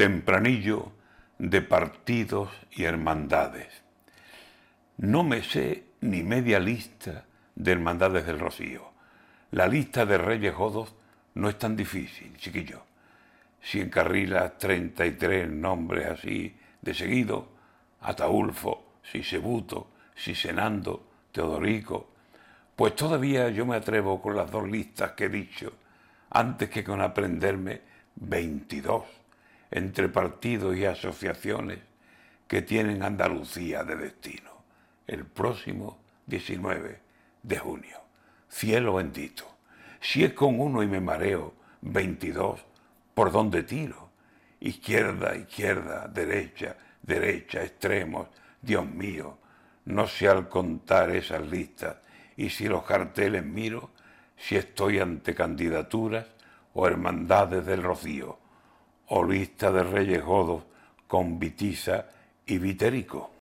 tempranillo de partidos y hermandades. No me sé ni media lista de hermandades del Rocío. La lista de Reyes Jodos no es tan difícil, chiquillo. Si encarrilas 33 nombres así de seguido, Ataulfo, Sisebuto, Sisenando, Teodorico, pues todavía yo me atrevo con las dos listas que he dicho, antes que con aprenderme 22 entre partidos y asociaciones que tienen Andalucía de destino, el próximo 19 de junio. Cielo bendito, si es con uno y me mareo, 22, ¿por dónde tiro? Izquierda, izquierda, derecha, derecha, extremos, Dios mío, no sé al contar esas listas y si los carteles miro, si estoy ante candidaturas o hermandades del rocío o lista de reyes godos con Vitiza y Viterico.